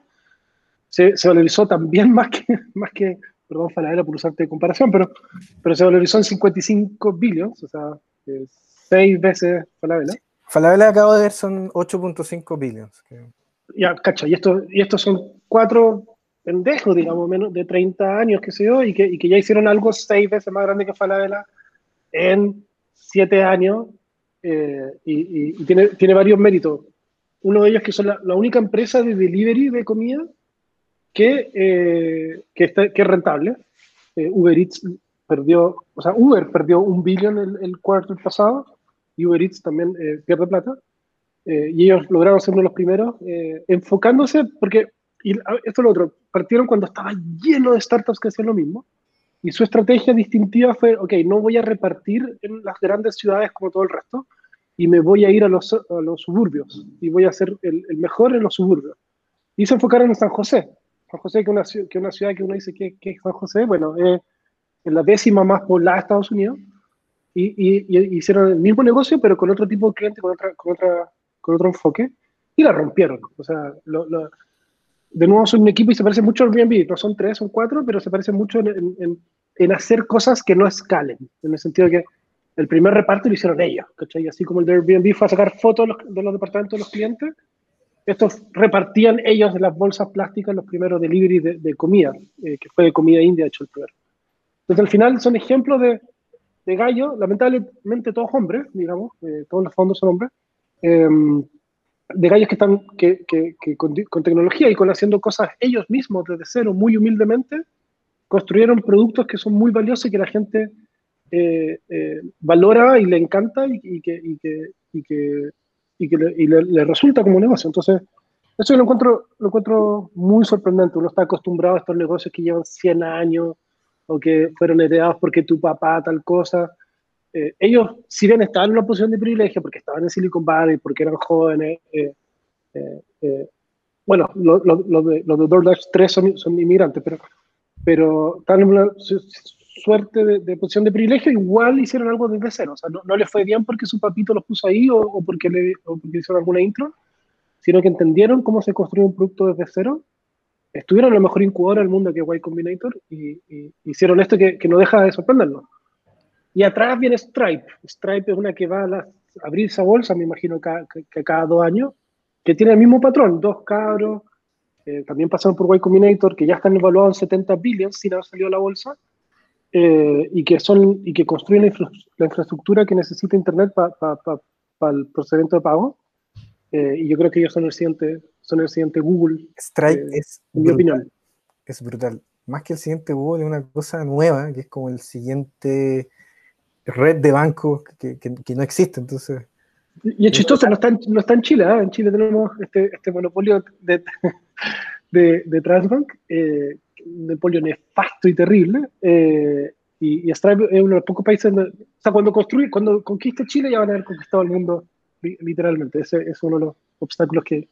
Se, se, valorizó también más que, más que perdón, Falabella por usarte de comparación, pero, pero se valorizó en 55 billions, o sea, 6 veces Falabella. Falabella acabo de ver son 8.5 billions. Ya, cacha, y, esto, y estos son cuatro pendejos, digamos, menos de 30 años, que sé yo, y que, y que ya hicieron algo seis veces más grande que Falabella en siete años, eh, y, y, y, tiene, tiene varios méritos. Uno de ellos que son la, la única empresa de delivery de comida que, eh, que, está, que es rentable. Eh, Uber Eats perdió, o sea, Uber perdió un billón el, el cuarto pasado, y Uber Eats también eh, pierde plata. Eh, y ellos lograron ser uno de los primeros, eh, enfocándose, porque, y esto es lo otro, partieron cuando estaba lleno de startups que hacían lo mismo, y su estrategia distintiva fue, ok, no voy a repartir en las grandes ciudades como todo el resto, y me voy a ir a los, a los suburbios, y voy a ser el, el, mejor en los suburbios. Y se enfocaron en San José. San José, que una, que una ciudad que uno dice que, que es San José, bueno, es eh, la décima más poblada de Estados Unidos, y, y, y, hicieron el mismo negocio, pero con otro tipo de cliente, con otra, con otra con otro enfoque y la rompieron. O sea, lo, lo, de nuevo son un equipo y se parece mucho al Airbnb, no son tres, son cuatro, pero se parece mucho en, en- en hacer cosas que no escalen, en el sentido que el primer reparto lo hicieron ellos, ¿cachai? Así como el de Airbnb fue a sacar fotos de los, de los departamentos de los clientes, estos repartían ellos de las bolsas plásticas los primeros delivery de, de comida, eh, que fue de comida india, de hecho, el primero. Entonces, al final son ejemplos de, de gallos, lamentablemente todos hombres, digamos, eh, todos los fondos son hombres, em, de gallos que están que, que- con, tecnología y con haciendo cosas ellos mismos desde cero, muy humildemente, construyeron productos que son muy valiosos y que la gente eh, eh, valora y le encanta y, que, y que, y que, y que le, le- resulta como negocio. Entonces, eso lo encuentro, lo encuentro muy sorprendente. Uno está acostumbrado a estos negocios que llevan 100 años o que fueron heredados porque tu papá tal cosa. Eh, ellos, si bien estaban en una posición de privilegio, porque estaban en Silicon Valley, porque eran jóvenes, eh, eh, eh, bueno, los lo, lo de, los de DoorDash 3 son, son inmigrantes, pero, pero están en una su- suerte de, de posición de privilegio, igual hicieron algo desde cero. O sea, no, no les fue bien porque su papito los puso ahí o, o porque, le, o porque hicieron alguna intro, sino que entendieron cómo se construye un producto desde cero, estuvieron en la mejor incubadora del mundo que es Y Combinator y, y hicieron esto que, que no deja de sorprendernos. Y atrás viene Stripe. Stripe es una que va a, las- a abrir esa bolsa, me imagino, cada, que, cada dos años, que tiene el mismo patrón, dos cabros, eh, también pasaron por Y Combinator, que ya están evaluados en 70 billions sin haber salido a la bolsa, eh, y, que son, y que construyen la, infra- la infraestructura que necesita Internet para el procedimiento de pago. Eh, y yo creo que ellos son el siguiente, son el siguiente Google, Stripe Eh, es en mi brutal, opinión. es brutal. Más que el siguiente Google, es una cosa nueva, que es como el siguiente red de bancos que, que- que no existe. Entonces, Y es chistoso, no está en, no está en Chile, ¿ah? en Chile tenemos este, este monopolio de, de, de Transbank, eh, un monopolio nefasto y terrible, eh, y, y Stripe es uno de los pocos países, donde- o sea, cuando construye, cuando conquiste Chile ya van a haber conquistado el mundo, li- literalmente, ese es uno de los obstáculos que,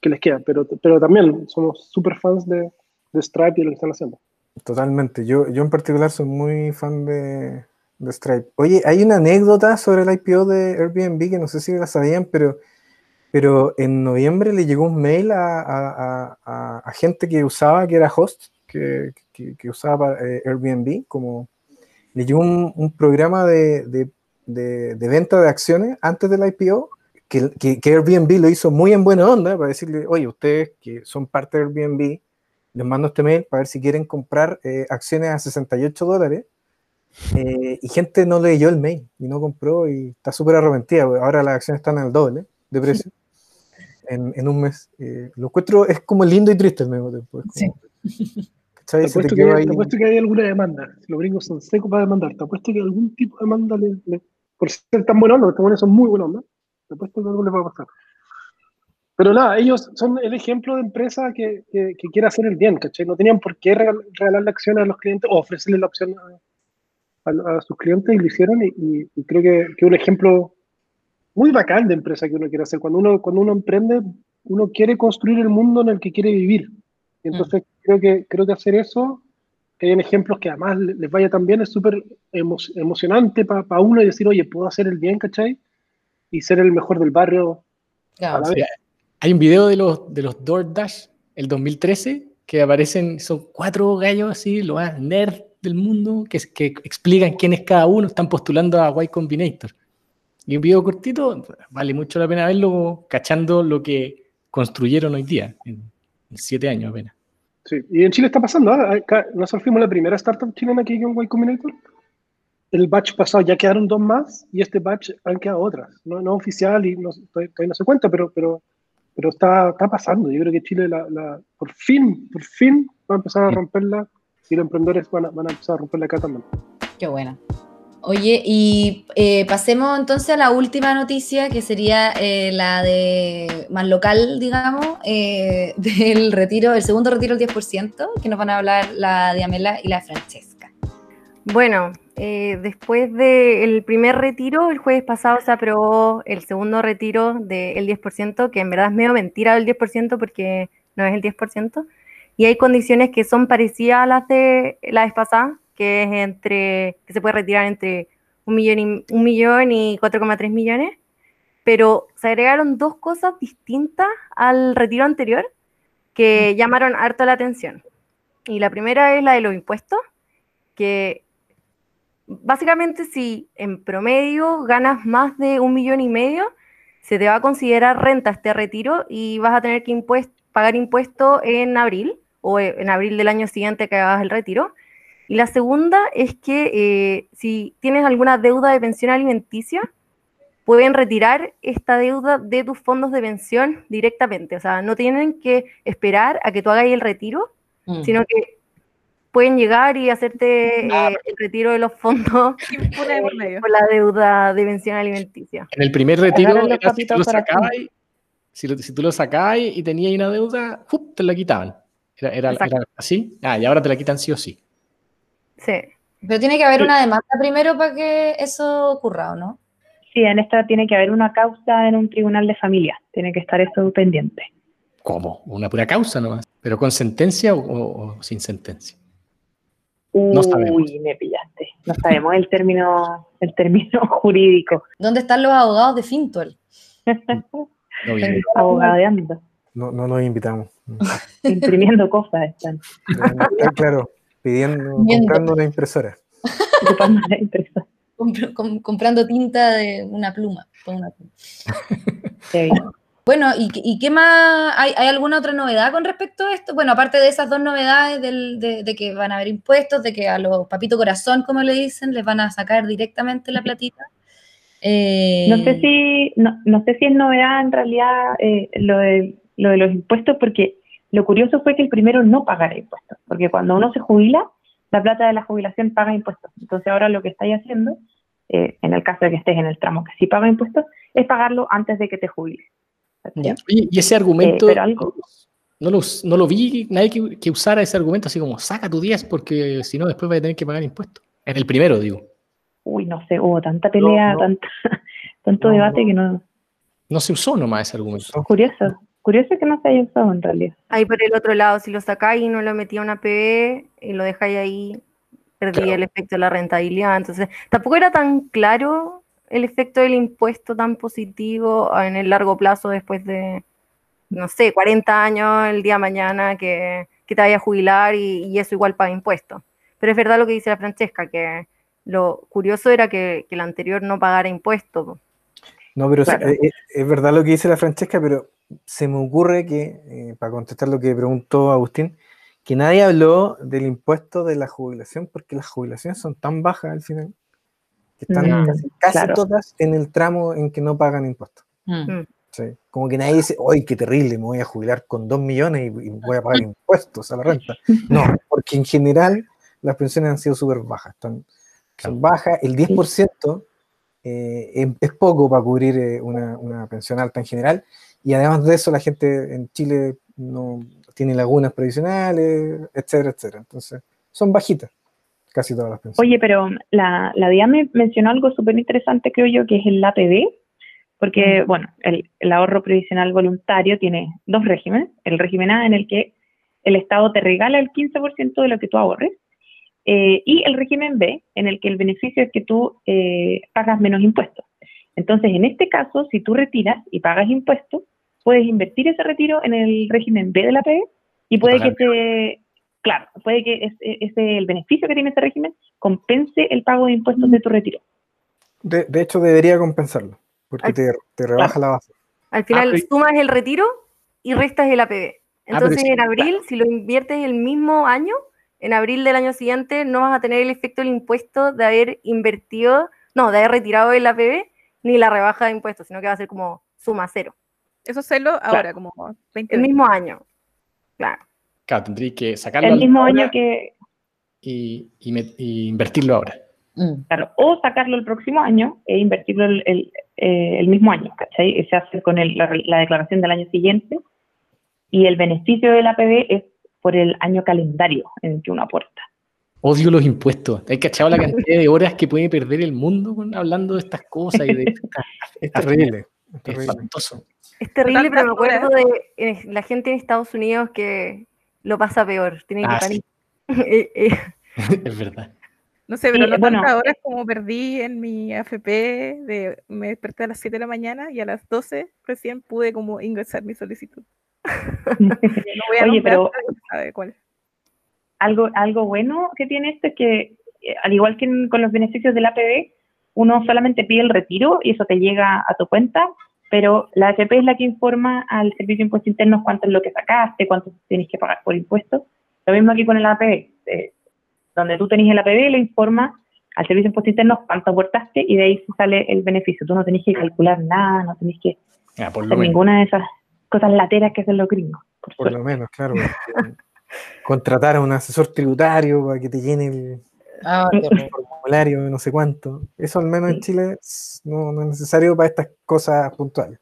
que les queda, pero, pero también somos súper fans de, de Stripe y de lo que están haciendo. totalmente. Yo, yo en particular soy muy fan de, de Stripe. Oye, hay una anécdota sobre el IPO de Airbnb que no sé si la sabían, pero, pero en noviembre le llegó un mail a, a- a- a- gente que usaba, que era host, que, que- que usaba eh, Airbnb, como le llegó un, un programa de, de- de- de venta de acciones antes del IPO, que, que- que Airbnb lo hizo muy en buena onda para decirle, oye, ustedes que son parte de Airbnb, les mando este mail para ver si quieren comprar eh, acciones a 68 dólares. Eh, y gente no leyó el mail y no compró y está súper arrepentida. porque Ahora las acciones están al doble de precio en, en un mes. Eh, lo encuentro, es como lindo y triste al mismo tiempo. es como- ¿cachai? Te que, ahí- te apuesto que hay alguna demanda. Los gringos son secos para demandar. Te apuesto que algún tipo de demanda, le, le- por ser tan onda, porque buenos son muy buena onda, te apuesto que algo les va a pasar. Pero nada, ellos son el ejemplo de empresa que, que, que quiere hacer el bien, ¿cachai? No tenían por qué regal- regalarle acciones a los clientes o ofrecerle la opción a, a- a sus clientes y lo hicieron y, y- y creo que que es un ejemplo muy bacán de empresa que uno quiere hacer. Cuando uno, cuando uno emprende, uno quiere construir el mundo en el que quiere vivir. Y entonces creo, que, creo que hacer eso, que hayan ejemplos que además le- les vaya tan bien, es súper emo- emocionante para uno y decir, oye, puedo hacer el bien, ¿cachai? Y ser el mejor del barrio. Claro. a la Sí, vez. hay un video de los, de los DoorDash, el 2013, que aparecen, son cuatro gallos así, lo más nerd del mundo, que, que explican quién es cada uno, están postulando a Y Combinator. Y un video cortito, vale mucho la pena verlo, cachando lo que construyeron hoy día, en, en siete años apenas. Sí, y en Chile está pasando. ¿ah? Acá Nosotros fuimos la primera startup chilena que llegó en Y Combinator. El batch pasado ya quedaron dos más y este batch han quedado otras. No, no oficial y no, todavía todavía no se cuenta, pero, pero, pero está, está pasando. Yo creo que Chile la, la- por fin, por fin va a empezar a romperla y los emprendedores van a, van a empezar a romperla acá también. Qué buena. Oye, y eh, pasemos entonces a la última noticia, que sería eh, la de más local, digamos, eh, del retiro, el segundo retiro del 10%, que nos van a hablar la Diamela y la Francesca. Bueno, eh, después del primer retiro, el jueves pasado se aprobó el segundo retiro del 10%, que en verdad es medio mentira del 10% porque no es el 10%, y hay condiciones que son parecidas a las de la vez pasada, que es entre, que se puede retirar entre un millón y, un millón y 4,3 millones, pero se agregaron dos cosas distintas al retiro anterior, que llamaron harto la atención. Y la primera es la de los impuestos, que básicamente si en promedio ganas más de un millón y medio, se te va a considerar renta este retiro y vas a tener que impuest- pagar impuesto en abril o en abril del año siguiente que hagas el retiro. Y la segunda es que eh, si tienes alguna deuda de pensión alimenticia, pueden retirar esta deuda de tus fondos de pensión directamente. O sea, no tienen que esperar a que tú hagas el retiro, Mm. sino que pueden llegar y hacerte eh, el retiro de los fondos de por la deuda de pensión alimenticia. En el primer retiro, era si tú lo sacabas, y- si, lo- si tú lo sacabas y tenías una deuda, te la quitaban. Era, era- Exacto. era así. Ah, y ahora te la quitan sí o sí. Sí. Pero tiene que haber una demanda primero para que eso ocurra, ¿o no? Sí, en esta tiene que haber una causa en un tribunal de familia. Tiene que estar eso pendiente. ¿Cómo? Una pura causa nomás. ¿Pero con sentencia o, o- o sin sentencia? No sabemos. Uy, me pillaste. No sabemos el término, el término jurídico. ¿Dónde están los abogados de Fintuel? No. Abogadeando, No, no nos invitamos. imprimiendo cosas están. Eh, claro, pidiendo, Viendo. comprando una impresora. impresora. Compr- com- comprando tinta de una pluma. con una pluma. Sí. Bueno, ¿y, qué- y qué más? ¿Hay, hay alguna otra novedad con respecto a esto? Bueno, aparte de esas dos novedades del- de, de que van a haber impuestos, de que a los papitos corazón, como le dicen, les van a sacar directamente la platita. Eh, No sé si, no, no sé si es novedad en realidad eh, lo, de, lo de los impuestos, porque lo curioso fue que el primero no pagara impuestos, porque cuando uno se jubila, la plata de la jubilación paga impuestos. Entonces ahora lo que estáis haciendo, eh, en el caso de que estés en el tramo que sí paga impuestos, es pagarlo antes de que te jubiles. Ya. Y ese argumento, Eh, pero algo- no, lo, no lo vi, nadie que, que usara ese argumento así como, saca tu 10 porque si no después vas a tener que pagar impuestos. En el primero, digo. Uy, no sé, hubo tanta pelea, no. tanta, tanto No, debate no. que no. No se usó nomás ese argumento. Curioso, curioso que no se haya usado en realidad. Ahí por el otro lado, si lo sacáis y no lo metí a una PB y lo dejáis ahí, perdí Claro. el efecto de la rentabilidad. Entonces, tampoco era tan claro el efecto del impuesto tan positivo en el largo plazo después de, no sé, 40 años el día de mañana que, que te vayas a jubilar y, y eso igual paga impuestos. Pero es verdad lo que dice la Francesca, que lo curioso era que, que el anterior no pagara impuestos. No, pero eh, eh, es verdad lo que dice la Francesca, pero se me ocurre que, eh, para contestar lo que preguntó Agustín, que nadie habló del impuesto de la jubilación, porque las jubilaciones son tan bajas al final, que están Mm, casi, casi claro. todas en el tramo en que no pagan impuestos. Mm. Sí. Como que nadie dice, ¡ay, qué terrible! Me voy a jubilar con dos millones y, y voy a pagar impuestos a la renta. No, porque en general las pensiones han sido súper bajas. Están, son bajas, el 10% eh, es, es poco para cubrir eh, una, una pensión alta en general. Y además de eso, la gente en Chile no tiene lagunas previsionales, etcétera, etcétera. Entonces, son bajitas casi todas las pensiones. Oye, pero la, la Diane mencionó algo súper interesante, creo yo, que es el APB, porque, bueno, el, el ahorro previsional voluntario tiene dos regímenes. El régimen A, en el que el Estado te regala el 15% de lo que tú ahorres, eh, y el régimen B, en el que el beneficio es que tú eh, pagas menos impuestos. Entonces, en este caso, si tú retiras y pagas impuestos, puedes invertir ese retiro en el régimen B de la APB y puede que te, claro, puede que ese, ese- el beneficio que tiene ese régimen compense el pago de impuestos de tu retiro. De, de hecho, debería compensarlo, porque Ay, te, te rebaja la base. Al final pero- sumas el retiro y restas el APB. pero Entonces sí, en abril, si lo inviertes el mismo año, en abril del año siguiente no vas a tener el efecto del impuesto de haber invertido, no, de haber retirado el APB, ni la rebaja de impuestos, sino que va a ser como suma cero. Eso hacerlo ahora, como 20 El mismo año. Claro. Claro, tendría que sacarlo El mismo año que, y, y met- y invertirlo ahora. Mm. claro, o sacarlo el próximo año e invertirlo el, el, eh, el mismo año, ¿cachai? Se hace con el- la, la declaración del año siguiente y el beneficio del APB es por el año calendario en el que uno aporta. Odio los impuestos. ¿Hay cachado la cantidad de horas que puede perder el mundo con- hablando de estas cosas? Y de, Es terrible. Es terrible. espantoso. Es terrible, pero me acuerdo de eh, la gente en Estados Unidos que lo pasa peor. Tiene que Ah, parir. sí. Eh, eh, es verdad. No sé, pero Sí, no bueno, tantas horas como perdí en mi AFP, de, me desperté a las 7 de la mañana y a las 12 recién pude como ingresar mi solicitud. No voy a Oye, pero- cuál. algo, algo bueno que tiene esto es que, eh, al igual que en- con los beneficios del APB, uno solamente pide el retiro y eso te llega a tu cuenta, pero la AFP es la que informa al Servicio de Impuestos Internos cuánto es lo que sacaste, cuánto tienes que pagar por impuestos. Lo mismo aquí con el APB. eh, donde tú tenés el APB, le informa al Servicio de Impuestos Internos cuánto aportaste y de ahí sale el beneficio. Tú no tenés que calcular nada, no tenés que Ah, hacer ninguna de esesas cosas lateras que hacen los gringos. por lo menos, claro. Contratar a un asesor tributario para que te llene el Ah, qué horror. formulario, no sé cuánto. Eso al menos en Chile no, no es necesario para estas cosas puntuales.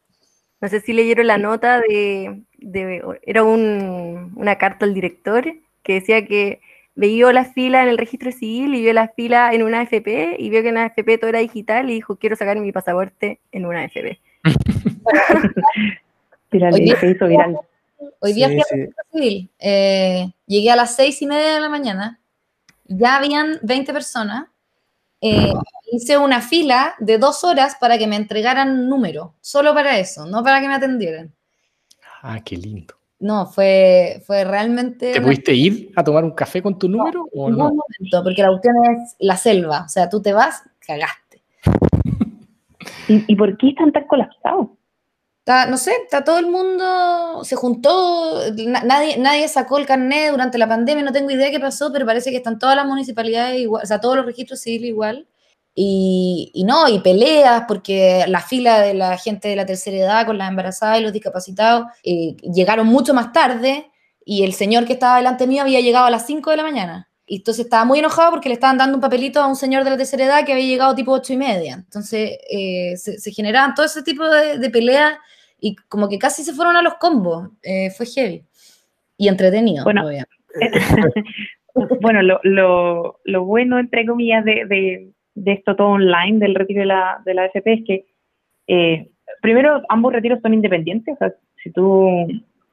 No sé si leyeron la nota de, de- era un- una carta al director que decía que veía la fila en el registro civil y vio la fila en una AFP y vio que en una AFP todo era digital y dijo quiero sacar mi pasaporte en una AFP. Viral, Hoy día- se hizo viral. Hoy día Sí, fui al sí. registro civil. eh, llegué a las seis y media de la mañana. Ya habían 20 personas. eh, hice una fila de dos horas para que me entregaran número. Solo para eso, no para que me atendieran. Ah, qué lindo. No, fue, fue realmente... ¿Te pudiste ir a tomar un café con tu número o en ningún no? momento, porque la cuestión es la selva. O sea, tú te vas, cagaste. ¿Y, y por qué están tan colapsados? No sé, está todo el mundo, se juntó, na- nadie, nadie sacó el carnet durante la pandemia, no tengo idea qué pasó, pero parece que están todas las municipalidades igual, o sea, todos los registros civiles igual. Y, y no, y peleas, porque la fila de la gente de la tercera edad con las embarazadas y los discapacitados eh, llegaron mucho más tarde y el señor que estaba delante mío había llegado a las 5 de la mañana. Y entonces estaba muy enojado porque le estaban dando un papelito a un señor de la tercera edad que había llegado tipo ocho y media. Entonces eh, se, se generaban todo ese tipo de, de peleas y como que casi se fueron a los combos. Eh, fue heavy. Y entretenido, Bueno, bueno, lo, lo, lo bueno, entre comillas, de, de, de esto todo online, del retiro de la, de la AFP, es que eh, primero ambos retiros son independientes. O sea, si tú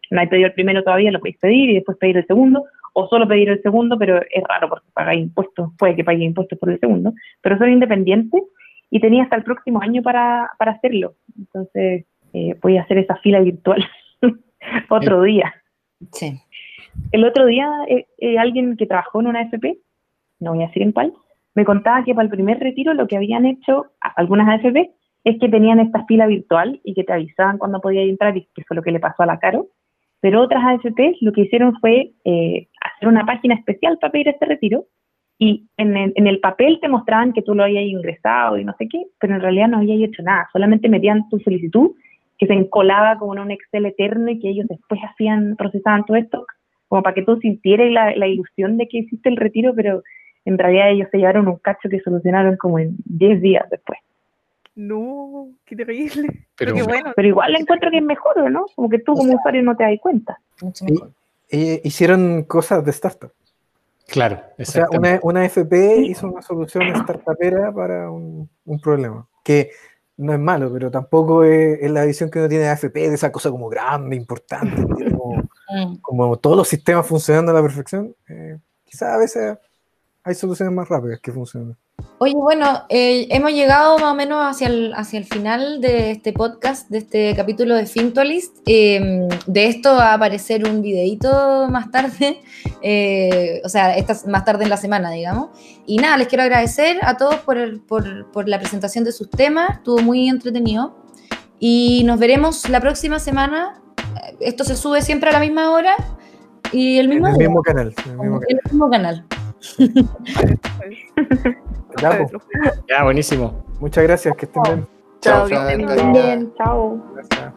no has pedido el primero todavía, lo puedes pedir y después pedir el segundo, o solo pedir el segundo, pero es raro porque pagáis impuestos, puede que pague impuestos por el segundo, pero son independientes y tenía hasta el próximo año para, para hacerlo. Entonces, eh, voy a hacer esa fila virtual otro día. Sí. El otro día, eh, eh, alguien que trabajó en una AFP, no voy a decir en cuál, me contaba que para el primer retiro lo que habían hecho algunas AFP es que tenían esta fila virtual y que te avisaban cuando podías entrar, y que fue lo que le pasó a la Caro. Pero otras AFP lo que hicieron fue eh, hacer una página especial para pedir este retiro y en el, en el papel te mostraban que tú lo habías ingresado y no sé qué, pero en realidad no habías hecho nada, solamente metían tu solicitud que se encolaba como en un Excel eterno y que ellos después hacían, procesaban todo esto como para que tú sintieras la, la ilusión de que hiciste el retiro, pero en realidad ellos se llevaron un cacho que solucionaron como en 10 días después. No, qué terrible. Pero- Pero qué bueno. Pero igual encuentro que es mejor, ¿o no? Como que tú como usuario no te das cuenta. Mucho Y- eh, hicieron cosas de startup. Claro, O sea, una, una FP hizo una solución startupera para un, un problema. Que no es malo, pero tampoco es, es la visión que uno tiene de AFP, de esa cosa como grande, importante, como, Mm. como todos los sistemas funcionando a la perfección. Eh, quizás a veces hay soluciones más rápidas que funcionan. Oye, bueno, eh, hemos llegado más o menos hacia el, hacia el final de este podcast, de este capítulo de Fintualist. Eh, de esto va a aparecer un videito más tarde, eh, o sea, esta, más tarde en la semana, digamos. Y nada, les quiero agradecer a todos por, el- por, por la presentación de sus temas, estuvo muy entretenido. Y nos veremos la próxima semana. Esto se sube siempre a la misma hora y el En mismo, el día, mismo canal. en el mismo en el mismo canal. Ya, pues, jueves. Ya, buenísimo. muchas gracias, que estén bien. Chao, Chao, que estén. Bien, chao. Gracias.